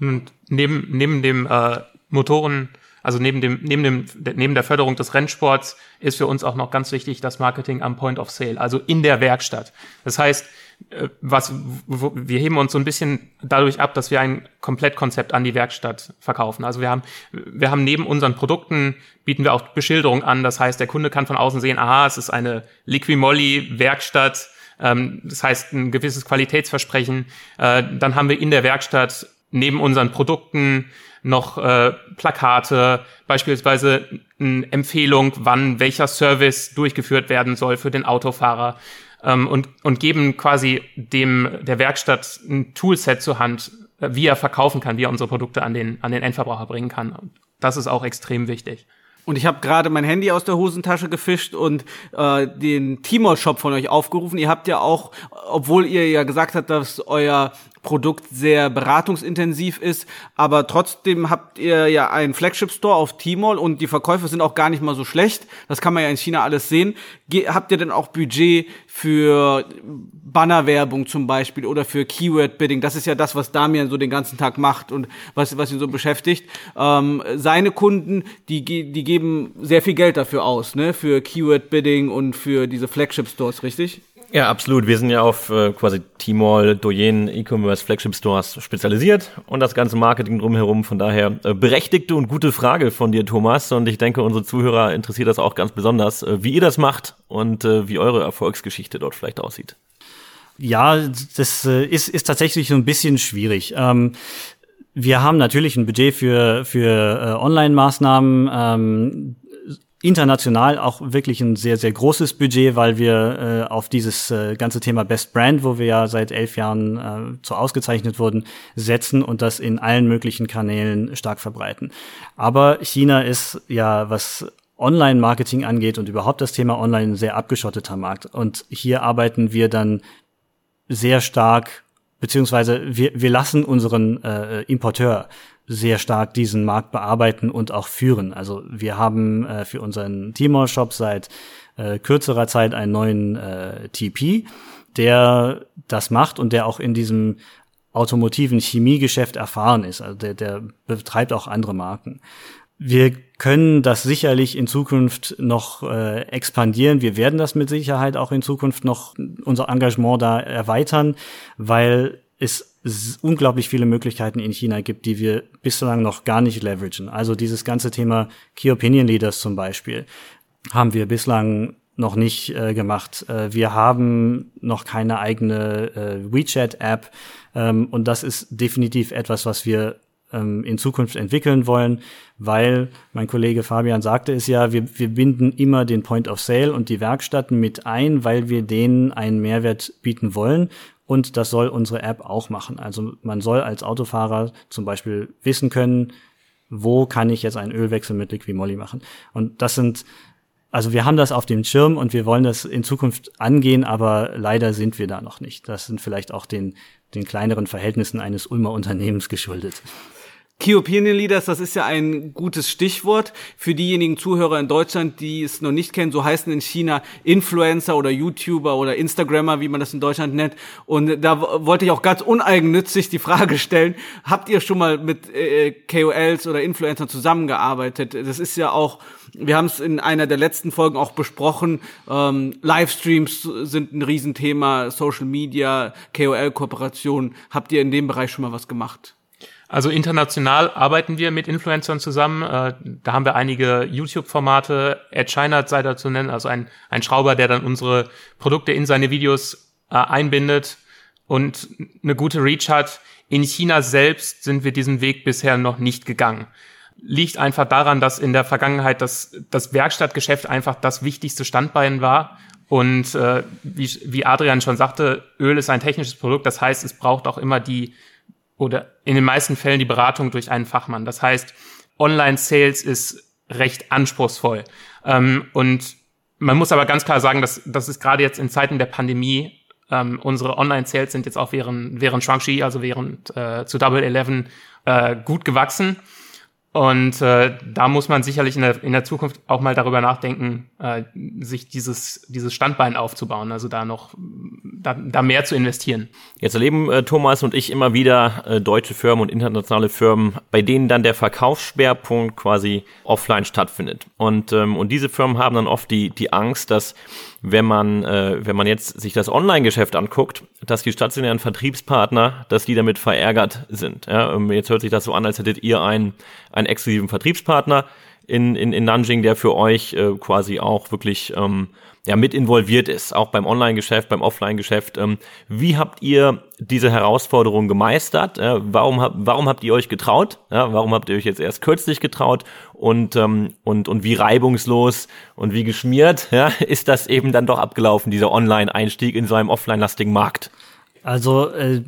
Und neben, neben dem äh, Motoren, also neben dem, neben dem, neben der Förderung des Rennsports ist für uns auch noch ganz wichtig das Marketing am Point of Sale, also in der Werkstatt. Das heißt, äh, was, wir heben uns so ein bisschen dadurch ab, dass wir ein Komplettkonzept an die Werkstatt verkaufen. Also wir haben, wir haben neben unseren Produkten bieten wir auch Beschilderung an. Das heißt, der Kunde kann von außen sehen, aha, es ist eine Liquimolli Werkstatt. Ähm, das heißt, ein gewisses Qualitätsversprechen. Äh, dann haben wir in der Werkstatt neben unseren Produkten noch äh, Plakate, beispielsweise eine Empfehlung, wann welcher Service durchgeführt werden soll für den Autofahrer ähm, und, und geben quasi dem der Werkstatt ein Toolset zur Hand, äh, wie er verkaufen kann, wie er unsere Produkte an den, an den Endverbraucher bringen kann. Das ist auch extrem wichtig. Und ich habe gerade mein Handy aus der Hosentasche gefischt und äh, den Timor-Shop von euch aufgerufen. Ihr habt ja auch, obwohl ihr ja gesagt habt, dass euer Produkt sehr beratungsintensiv ist, aber trotzdem habt ihr ja einen Flagship Store auf Tmall und die Verkäufe sind auch gar nicht mal so schlecht. Das kann man ja in China alles sehen. Ge habt ihr denn auch Budget für Bannerwerbung zum Beispiel oder für Keyword Bidding? Das ist ja das, was Damian so den ganzen Tag macht und was, was ihn so beschäftigt. Ähm, seine Kunden, die, die geben sehr viel Geld dafür aus, ne? Für Keyword Bidding und für diese Flagship Stores, richtig? Ja, absolut. Wir sind ja auf äh, quasi Tmall, Doyen, E-Commerce, Flagship Stores spezialisiert und das ganze Marketing drumherum. Von daher äh, berechtigte und gute Frage von dir, Thomas. Und ich denke, unsere Zuhörer interessiert das auch ganz besonders, äh, wie ihr das macht und äh, wie eure Erfolgsgeschichte dort vielleicht aussieht. Ja, das äh, ist, ist tatsächlich so ein bisschen schwierig. Ähm, wir haben natürlich ein Budget für, für äh, Online-Maßnahmen. Ähm, international auch wirklich ein sehr, sehr großes Budget, weil wir äh, auf dieses äh, ganze Thema Best Brand, wo wir ja seit elf Jahren äh, zu ausgezeichnet wurden, setzen und das in allen möglichen Kanälen stark verbreiten. Aber China ist ja, was Online-Marketing angeht und überhaupt das Thema Online ein sehr abgeschotteter Markt. Und hier arbeiten wir dann sehr stark, beziehungsweise wir, wir lassen unseren äh, Importeur sehr stark diesen Markt bearbeiten und auch führen. Also wir haben äh, für unseren Timor-Shop seit äh, kürzerer Zeit einen neuen äh, TP, der das macht und der auch in diesem automotiven Chemiegeschäft erfahren ist. Also der, der betreibt auch andere Marken. Wir können das sicherlich in Zukunft noch äh, expandieren. Wir werden das mit Sicherheit auch in Zukunft noch unser Engagement da erweitern, weil es unglaublich viele Möglichkeiten in China gibt, die wir bislang noch gar nicht leveragen. Also dieses ganze Thema Key Opinion Leaders zum Beispiel haben wir bislang noch nicht äh, gemacht. Äh, wir haben noch keine eigene äh, WeChat-App ähm, und das ist definitiv etwas, was wir ähm, in Zukunft entwickeln wollen, weil mein Kollege Fabian sagte es ja, wir, wir binden immer den Point of Sale und die Werkstätten mit ein, weil wir denen einen Mehrwert bieten wollen und das soll unsere App auch machen. Also man soll als Autofahrer zum Beispiel wissen können, wo kann ich jetzt einen Ölwechsel mit Liquimolli machen. Und das sind, also wir haben das auf dem Schirm und wir wollen das in Zukunft angehen, aber leider sind wir da noch nicht. Das sind vielleicht auch den, den kleineren Verhältnissen eines Ulmer Unternehmens geschuldet. Key Opinion Leaders, das ist ja ein gutes Stichwort für diejenigen Zuhörer in Deutschland, die es noch nicht kennen. So heißen in China Influencer oder YouTuber oder Instagrammer, wie man das in Deutschland nennt. Und da wollte ich auch ganz uneigennützig die Frage stellen, habt ihr schon mal mit äh, KOLs oder Influencern zusammengearbeitet? Das ist ja auch, wir haben es in einer der letzten Folgen auch besprochen, ähm, Livestreams sind ein Riesenthema, Social Media, KOL-Kooperation. Habt ihr in dem Bereich schon mal was gemacht? Also international arbeiten wir mit Influencern zusammen. Äh, da haben wir einige YouTube-Formate. Ed Scheinert sei da zu nennen, also ein, ein Schrauber, der dann unsere Produkte in seine Videos äh, einbindet und eine gute Reach hat. In China selbst sind wir diesen Weg bisher noch nicht gegangen. Liegt einfach daran, dass in der Vergangenheit das, das Werkstattgeschäft einfach das wichtigste Standbein war. Und äh, wie, wie Adrian schon sagte, Öl ist ein technisches Produkt. Das heißt, es braucht auch immer die oder in den meisten Fällen die Beratung durch einen Fachmann. Das heißt, Online-Sales ist recht anspruchsvoll. Ähm, und man muss aber ganz klar sagen, dass das ist gerade jetzt in Zeiten der Pandemie ähm, unsere Online-Sales sind jetzt auch während, während Shuangxi, also während äh, zu Double Eleven, äh, gut gewachsen. Und äh, da muss man sicherlich in der, in der Zukunft auch mal darüber nachdenken, äh, sich dieses, dieses Standbein aufzubauen, also da noch da, da mehr zu investieren. Jetzt erleben äh, Thomas und ich immer wieder äh, deutsche Firmen und internationale Firmen, bei denen dann der Verkaufsschwerpunkt quasi offline stattfindet. Und, ähm, und diese Firmen haben dann oft die, die Angst, dass wenn man, äh, wenn man jetzt sich das Online-Geschäft anguckt, dass die stationären Vertriebspartner, dass die damit verärgert sind. Ja, ähm, jetzt hört sich das so an, als hättet ihr einen, einen exklusiven Vertriebspartner in, in, in Nanjing, der für euch äh, quasi auch wirklich ähm, ja, mit involviert ist, auch beim Online-Geschäft, beim Offline-Geschäft. Ähm, wie habt ihr diese Herausforderung gemeistert? Warum, hab, warum habt ihr euch getraut? Warum habt ihr euch jetzt erst kürzlich getraut? Und, ähm, und, und wie reibungslos und wie geschmiert ja, ist das eben dann doch abgelaufen, dieser Online-Einstieg in so einem offline-lastigen Markt? Also äh,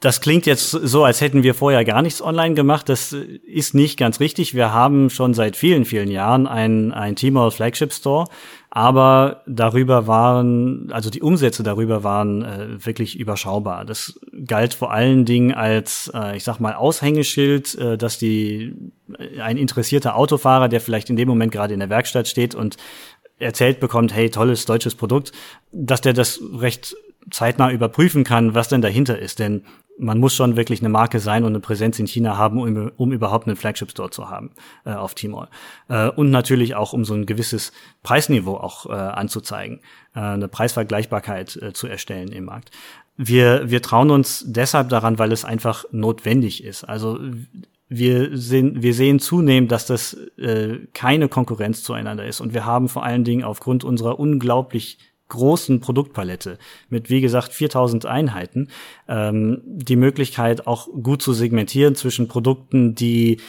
das klingt jetzt so, als hätten wir vorher gar nichts online gemacht. Das ist nicht ganz richtig. Wir haben schon seit vielen, vielen Jahren ein, ein Tmall Flagship Store, aber darüber waren, also die Umsätze darüber waren äh, wirklich überschaubar. Das galt vor allen Dingen als, äh, ich sag mal, Aushängeschild, äh, dass die ein interessierter Autofahrer, der vielleicht in dem Moment gerade in der Werkstatt steht und erzählt bekommt, hey, tolles deutsches Produkt, dass der das recht zeitnah überprüfen kann, was denn dahinter ist. Denn man muss schon wirklich eine Marke sein und eine Präsenz in China haben, um, um überhaupt einen Flagship Store zu haben äh, auf Tmall. Äh, und natürlich auch, um so ein gewisses Preisniveau auch äh, anzuzeigen, äh, eine Preisvergleichbarkeit äh, zu erstellen im Markt. Wir, wir trauen uns deshalb daran, weil es einfach notwendig ist. Also wir sehen, wir sehen zunehmend, dass das äh, keine Konkurrenz zueinander ist. Und wir haben vor allen Dingen aufgrund unserer unglaublich großen Produktpalette mit, wie gesagt, 4000 Einheiten ähm, die Möglichkeit auch gut zu segmentieren zwischen Produkten, die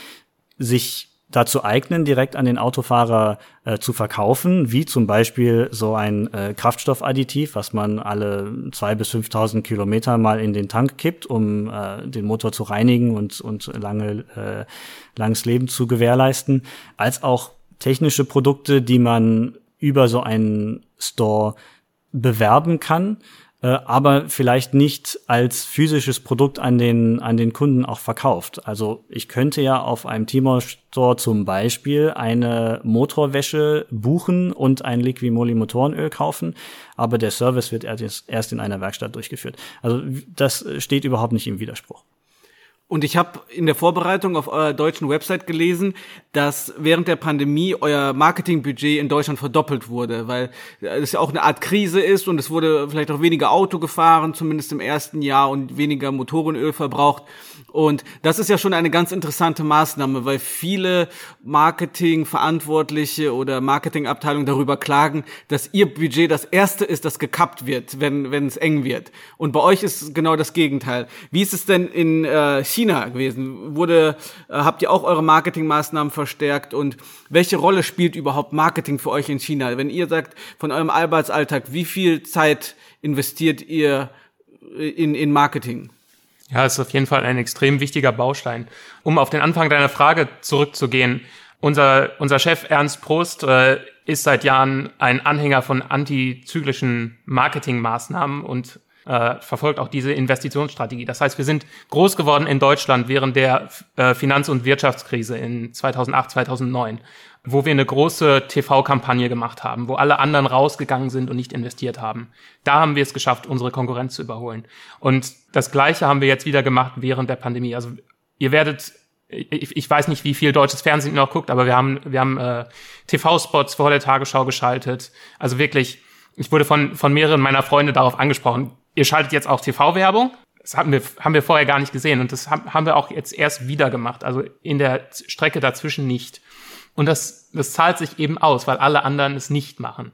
sich dazu eignen, direkt an den Autofahrer äh, zu verkaufen, wie zum Beispiel so ein äh, Kraftstoffadditiv, was man alle zwei bis 5.000 Kilometer mal in den Tank kippt, um äh, den Motor zu reinigen und, und lange, äh, langes Leben zu gewährleisten, als auch technische Produkte, die man über so einen Store bewerben kann, äh, aber vielleicht nicht als physisches Produkt an den, an den Kunden auch verkauft. Also ich könnte ja auf einem Tmall Store zum Beispiel eine Motorwäsche buchen und ein Liquimoli Motorenöl kaufen, aber der Service wird erst in einer Werkstatt durchgeführt. Also das steht überhaupt nicht im Widerspruch. Und ich habe in der Vorbereitung auf eurer deutschen Website gelesen, dass während der Pandemie euer Marketingbudget in Deutschland verdoppelt wurde, weil es ja auch eine Art Krise ist und es wurde vielleicht auch weniger Auto gefahren, zumindest im ersten Jahr und weniger Motorenöl verbraucht. Und das ist ja schon eine ganz interessante Maßnahme, weil viele Marketingverantwortliche oder Marketingabteilungen darüber klagen, dass ihr Budget das erste ist, das gekappt wird, wenn, wenn es eng wird. Und bei euch ist genau das Gegenteil. Wie ist es denn in äh, gewesen? Wurde, äh, habt ihr auch eure Marketingmaßnahmen verstärkt? Und welche Rolle spielt überhaupt Marketing für euch in China? Wenn ihr sagt, von eurem Arbeitsalltag, wie viel Zeit investiert ihr in, in Marketing? Ja, ist auf jeden Fall ein extrem wichtiger Baustein. Um auf den Anfang deiner Frage zurückzugehen, unser, unser Chef Ernst Prost äh, ist seit Jahren ein Anhänger von antizyklischen Marketingmaßnahmen und äh, verfolgt auch diese Investitionsstrategie. Das heißt, wir sind groß geworden in Deutschland während der äh, Finanz- und Wirtschaftskrise in 2008, 2009 wo wir eine große TV-Kampagne gemacht haben, wo alle anderen rausgegangen sind und nicht investiert haben. Da haben wir es geschafft, unsere Konkurrenz zu überholen. Und das Gleiche haben wir jetzt wieder gemacht während der Pandemie. Also ihr werdet ich, ich weiß nicht, wie viel deutsches Fernsehen noch guckt, aber wir haben, wir haben äh, TV-Spots vor der Tagesschau geschaltet. Also wirklich, ich wurde von, von mehreren meiner Freunde darauf angesprochen, ihr schaltet jetzt auch TV-Werbung. Das haben wir, haben wir vorher gar nicht gesehen und das haben wir auch jetzt erst wieder gemacht, also in der Strecke dazwischen nicht. Und das, das zahlt sich eben aus, weil alle anderen es nicht machen.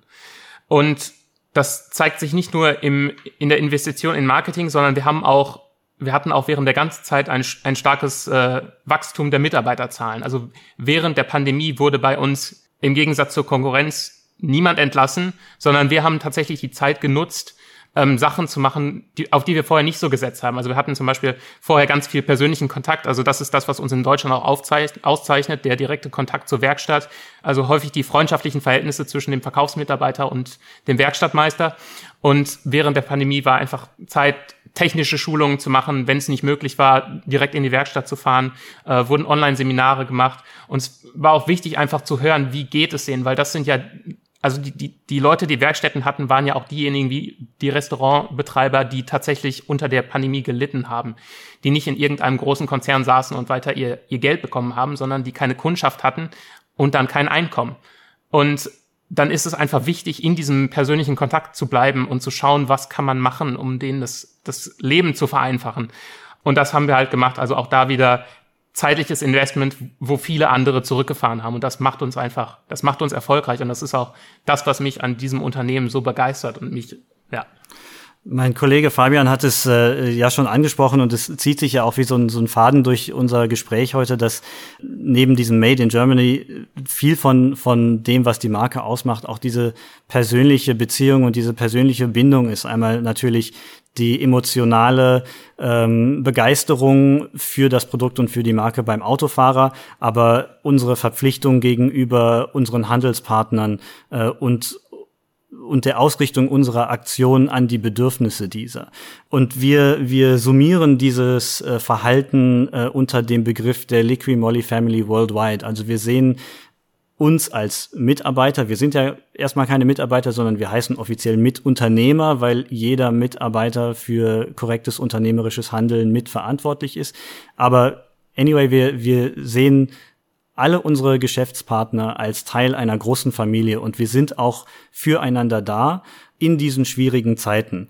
Und das zeigt sich nicht nur im, in der Investition in Marketing, sondern wir haben auch, wir hatten auch während der ganzen Zeit ein, ein starkes äh, Wachstum der Mitarbeiterzahlen. Also während der Pandemie wurde bei uns im Gegensatz zur Konkurrenz niemand entlassen, sondern wir haben tatsächlich die Zeit genutzt, ähm, Sachen zu machen, die, auf die wir vorher nicht so gesetzt haben. Also wir hatten zum Beispiel vorher ganz viel persönlichen Kontakt. Also das ist das, was uns in Deutschland auch auszeichnet, der direkte Kontakt zur Werkstatt. Also häufig die freundschaftlichen Verhältnisse zwischen dem Verkaufsmitarbeiter und dem Werkstattmeister. Und während der Pandemie war einfach Zeit, technische Schulungen zu machen, wenn es nicht möglich war, direkt in die Werkstatt zu fahren, äh, wurden Online-Seminare gemacht. Und es war auch wichtig, einfach zu hören, wie geht es denen, weil das sind ja also die, die, die Leute, die Werkstätten hatten, waren ja auch diejenigen wie die Restaurantbetreiber, die tatsächlich unter der Pandemie gelitten haben, die nicht in irgendeinem großen Konzern saßen und weiter ihr, ihr Geld bekommen haben, sondern die keine Kundschaft hatten und dann kein Einkommen. Und dann ist es einfach wichtig, in diesem persönlichen Kontakt zu bleiben und zu schauen, was kann man machen, um denen das, das Leben zu vereinfachen. Und das haben wir halt gemacht. Also auch da wieder zeitliches Investment, wo viele andere zurückgefahren haben. Und das macht uns einfach, das macht uns erfolgreich. Und das ist auch das, was mich an diesem Unternehmen so begeistert und mich, ja. Mein Kollege Fabian hat es äh, ja schon angesprochen und es zieht sich ja auch wie so ein, so ein Faden durch unser Gespräch heute, dass neben diesem Made in Germany viel von, von dem, was die Marke ausmacht, auch diese persönliche Beziehung und diese persönliche Bindung ist. Einmal natürlich die emotionale ähm, Begeisterung für das Produkt und für die Marke beim Autofahrer, aber unsere Verpflichtung gegenüber unseren Handelspartnern äh, und und der Ausrichtung unserer Aktion an die Bedürfnisse dieser. Und wir, wir summieren dieses äh, Verhalten äh, unter dem Begriff der Liqui Moly Family Worldwide. Also wir sehen uns als Mitarbeiter, wir sind ja erstmal keine Mitarbeiter, sondern wir heißen offiziell Mitunternehmer, weil jeder Mitarbeiter für korrektes unternehmerisches Handeln mitverantwortlich ist. Aber anyway, wir, wir sehen alle unsere Geschäftspartner als Teil einer großen Familie und wir sind auch füreinander da in diesen schwierigen Zeiten.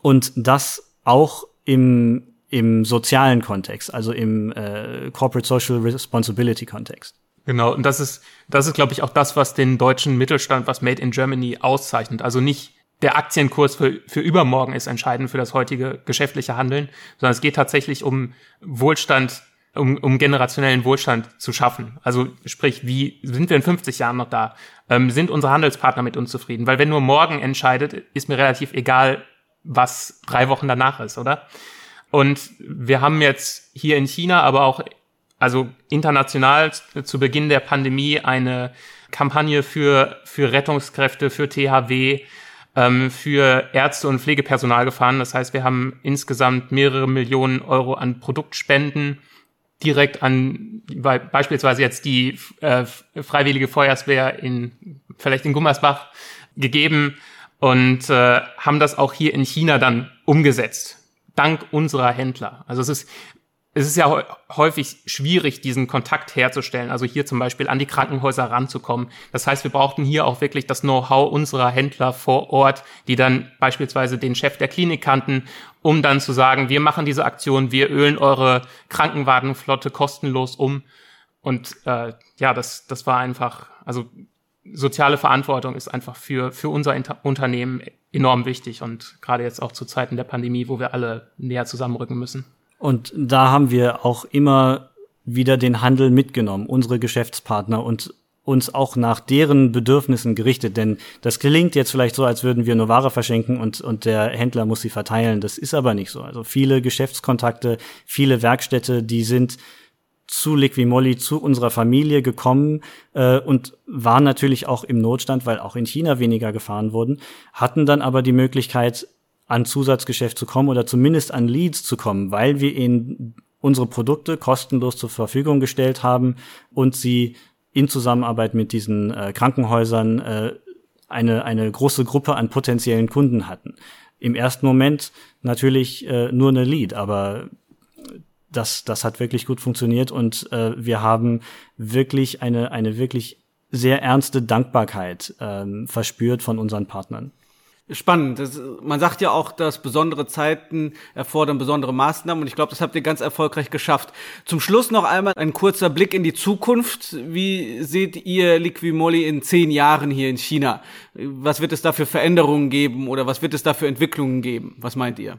Und das auch im, im sozialen Kontext, also im äh, Corporate Social Responsibility Kontext. Genau, und das ist, das ist, glaube ich, auch das, was den deutschen Mittelstand, was Made in Germany auszeichnet. Also nicht der Aktienkurs für, für übermorgen ist entscheidend für das heutige geschäftliche Handeln, sondern es geht tatsächlich um Wohlstand, um, um generationellen Wohlstand zu schaffen. Also sprich, wie sind wir in 50 Jahren noch da? Ähm, sind unsere Handelspartner mit uns zufrieden? Weil wenn nur morgen entscheidet, ist mir relativ egal, was drei Wochen danach ist, oder? Und wir haben jetzt hier in China, aber auch also international zu Beginn der Pandemie eine Kampagne für, für Rettungskräfte, für THW, ähm, für Ärzte und Pflegepersonal gefahren. Das heißt, wir haben insgesamt mehrere Millionen Euro an Produktspenden direkt an beispielsweise jetzt die äh, Freiwillige Feuerwehr in vielleicht in Gummersbach gegeben und äh, haben das auch hier in China dann umgesetzt dank unserer Händler. Also es ist es ist ja häufig schwierig, diesen Kontakt herzustellen, also hier zum Beispiel an die Krankenhäuser ranzukommen. Das heißt, wir brauchten hier auch wirklich das Know-how unserer Händler vor Ort, die dann beispielsweise den Chef der Klinik kannten, um dann zu sagen, wir machen diese Aktion, wir ölen eure Krankenwagenflotte kostenlos um. Und äh, ja, das, das war einfach, also soziale Verantwortung ist einfach für, für unser Inter Unternehmen enorm wichtig und gerade jetzt auch zu Zeiten der Pandemie, wo wir alle näher zusammenrücken müssen. Und da haben wir auch immer wieder den Handel mitgenommen, unsere Geschäftspartner und uns auch nach deren Bedürfnissen gerichtet. Denn das klingt jetzt vielleicht so, als würden wir nur Ware verschenken und, und der Händler muss sie verteilen. Das ist aber nicht so. Also viele Geschäftskontakte, viele Werkstätte, die sind zu Liquimolli, zu unserer Familie gekommen äh, und waren natürlich auch im Notstand, weil auch in China weniger gefahren wurden, hatten dann aber die Möglichkeit, an Zusatzgeschäft zu kommen oder zumindest an Leads zu kommen, weil wir ihnen unsere Produkte kostenlos zur Verfügung gestellt haben und sie in Zusammenarbeit mit diesen äh, Krankenhäusern äh, eine, eine große Gruppe an potenziellen Kunden hatten. Im ersten Moment natürlich äh, nur eine Lead, aber das, das hat wirklich gut funktioniert und äh, wir haben wirklich eine, eine wirklich sehr ernste Dankbarkeit ähm, verspürt von unseren Partnern. Spannend. Das, man sagt ja auch, dass besondere Zeiten erfordern besondere Maßnahmen und ich glaube, das habt ihr ganz erfolgreich geschafft. Zum Schluss noch einmal ein kurzer Blick in die Zukunft. Wie seht ihr Liquimolli in zehn Jahren hier in China? Was wird es da für Veränderungen geben oder was wird es da für Entwicklungen geben? Was meint ihr?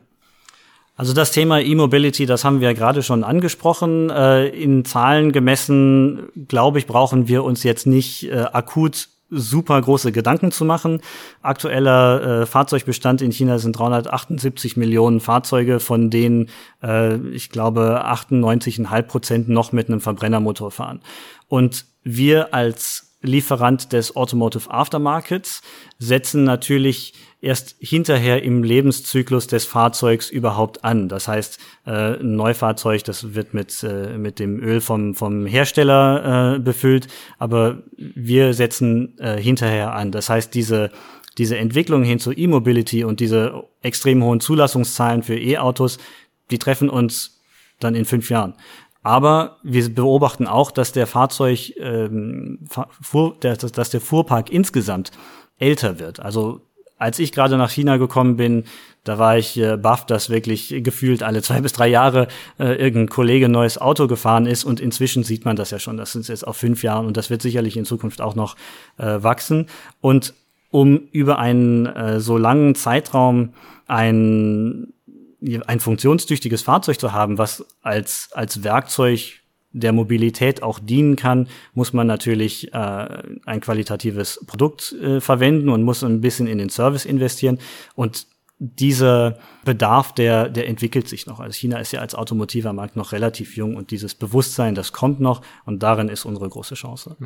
Also das Thema E-Mobility, das haben wir gerade schon angesprochen. Äh, in Zahlen gemessen, glaube ich, brauchen wir uns jetzt nicht äh, akut super große Gedanken zu machen. Aktueller äh, Fahrzeugbestand in China sind 378 Millionen Fahrzeuge, von denen äh, ich glaube 98,5 Prozent noch mit einem Verbrennermotor fahren. Und wir als Lieferant des Automotive Aftermarkets setzen natürlich erst hinterher im Lebenszyklus des Fahrzeugs überhaupt an. Das heißt, äh, ein Neufahrzeug, das wird mit, äh, mit dem Öl vom, vom Hersteller äh, befüllt, aber wir setzen hinterher an. Das heißt, diese, diese Entwicklung hin zur E-Mobility und diese extrem hohen Zulassungszahlen für E-Autos, die treffen uns dann in fünf Jahren. Aber wir beobachten auch, dass der Fahrzeug, ähm, Fuhr, der, dass der Fuhrpark insgesamt älter wird. Also als ich gerade nach China gekommen bin, da war ich äh, baff, dass wirklich gefühlt alle zwei bis drei Jahre äh, irgendein Kollege neues Auto gefahren ist und inzwischen sieht man das ja schon. Das sind jetzt auf fünf Jahren und das wird sicherlich in Zukunft auch noch äh, wachsen. Und um über einen äh, so langen Zeitraum ein, ein funktionstüchtiges Fahrzeug zu haben, was als, als Werkzeug der Mobilität auch dienen kann, muss man natürlich äh, ein qualitatives Produkt äh, verwenden und muss ein bisschen in den Service investieren. Und dieser Bedarf, der, der entwickelt sich noch. Also China ist ja als automotiver Markt noch relativ jung und dieses Bewusstsein, das kommt noch und darin ist unsere große Chance.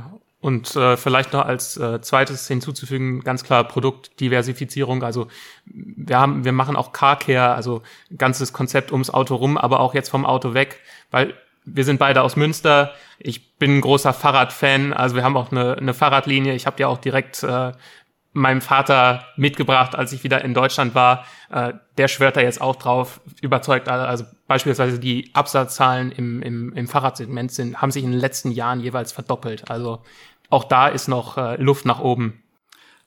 Und äh, vielleicht noch als äh, zweites hinzuzufügen, ganz klar Produktdiversifizierung. Also wir haben, wir machen auch Carcare, also ganzes Konzept ums Auto rum, aber auch jetzt vom Auto weg, weil wir sind beide aus Münster. Ich bin ein großer Fahrradfan. Also wir haben auch eine, eine Fahrradlinie. Ich habe die auch direkt äh, meinem Vater mitgebracht, als ich wieder in Deutschland war. Äh, der schwört da jetzt auch drauf, überzeugt. Also beispielsweise die Absatzzahlen im, im, im Fahrradsegment sind, haben sich in den letzten Jahren jeweils verdoppelt. Also auch da ist noch äh, Luft nach oben.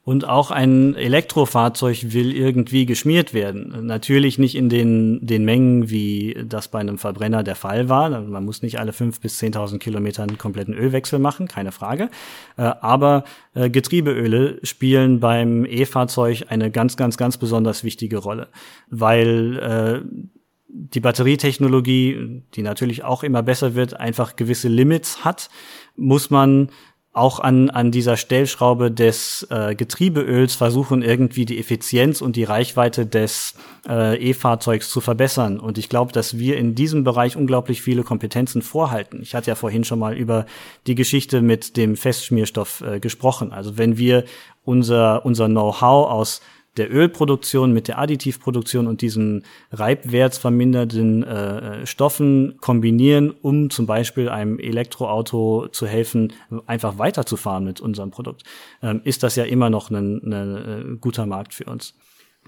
Und auch ein Elektrofahrzeug will irgendwie geschmiert werden. Natürlich nicht in den, den Mengen, wie das bei einem Verbrenner der Fall war. Man muss nicht alle fünf bis zehntausend Kilometer einen kompletten Ölwechsel machen, keine Frage. Äh, aber äh, Getriebeöle spielen beim E-Fahrzeug eine ganz, ganz, ganz besonders wichtige Rolle, weil äh, die Batterietechnologie, die natürlich auch immer besser wird, einfach gewisse Limits hat, muss man auch an, an dieser Stellschraube des äh, Getriebeöls versuchen, irgendwie die Effizienz und die Reichweite des äh, E-Fahrzeugs zu verbessern. Und ich glaube, dass wir in diesem Bereich unglaublich viele Kompetenzen vorhalten. Ich hatte ja vorhin schon mal über die Geschichte mit dem Festschmierstoff äh, gesprochen. Also wenn wir unser, unser Know-how aus der Ölproduktion mit der Additivproduktion und diesen reibwertsvermindernden äh, Stoffen kombinieren, um zum Beispiel einem Elektroauto zu helfen, einfach weiterzufahren mit unserem Produkt, ähm, ist das ja immer noch ein, ein, ein äh, guter Markt für uns.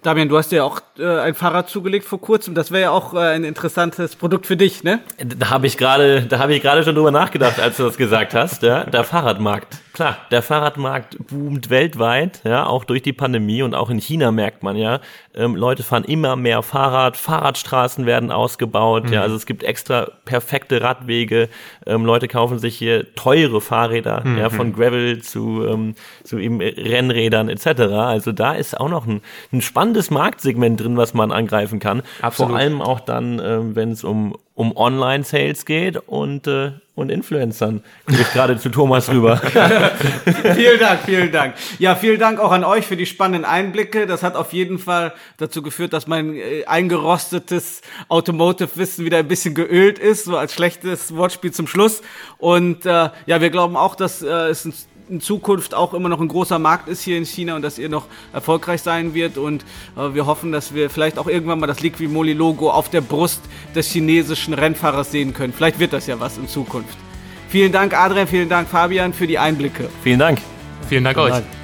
Damian, du hast ja auch äh, ein Fahrrad zugelegt vor kurzem. Das wäre ja auch äh, ein interessantes Produkt für dich, ne? Da habe ich gerade, da habe ich gerade schon drüber nachgedacht, als du das gesagt hast. Ja, der Fahrradmarkt. Klar, der Fahrradmarkt boomt weltweit, ja, auch durch die Pandemie und auch in China merkt man ja, ähm, Leute fahren immer mehr Fahrrad, Fahrradstraßen werden ausgebaut, mhm. ja, also es gibt extra perfekte Radwege. Ähm, Leute kaufen sich hier teure Fahrräder, mhm. ja, von Gravel zu ähm, zu eben Rennrädern etc. Also da ist auch noch ein, ein spannendes Marktsegment drin, was man angreifen kann. Absolut. Vor allem auch dann, äh, wenn es um, um Online-Sales geht und, äh, und Influencern. Guck ich gerade zu Thomas rüber. vielen Dank, vielen Dank. Ja, vielen Dank auch an euch für die spannenden Einblicke. Das hat auf jeden Fall dazu geführt, dass mein äh, eingerostetes Automotive-Wissen wieder ein bisschen geölt ist, so als schlechtes Wortspiel zum Schluss. Und äh, ja, wir glauben auch, dass äh, es ein in Zukunft auch immer noch ein großer Markt ist hier in China und dass ihr noch erfolgreich sein wird. Und äh, wir hoffen, dass wir vielleicht auch irgendwann mal das Liquimoli-Logo auf der Brust des chinesischen Rennfahrers sehen können. Vielleicht wird das ja was in Zukunft. Vielen Dank, Adrian, vielen Dank, Fabian, für die Einblicke. Vielen Dank. Vielen Dank vielen euch. Dank.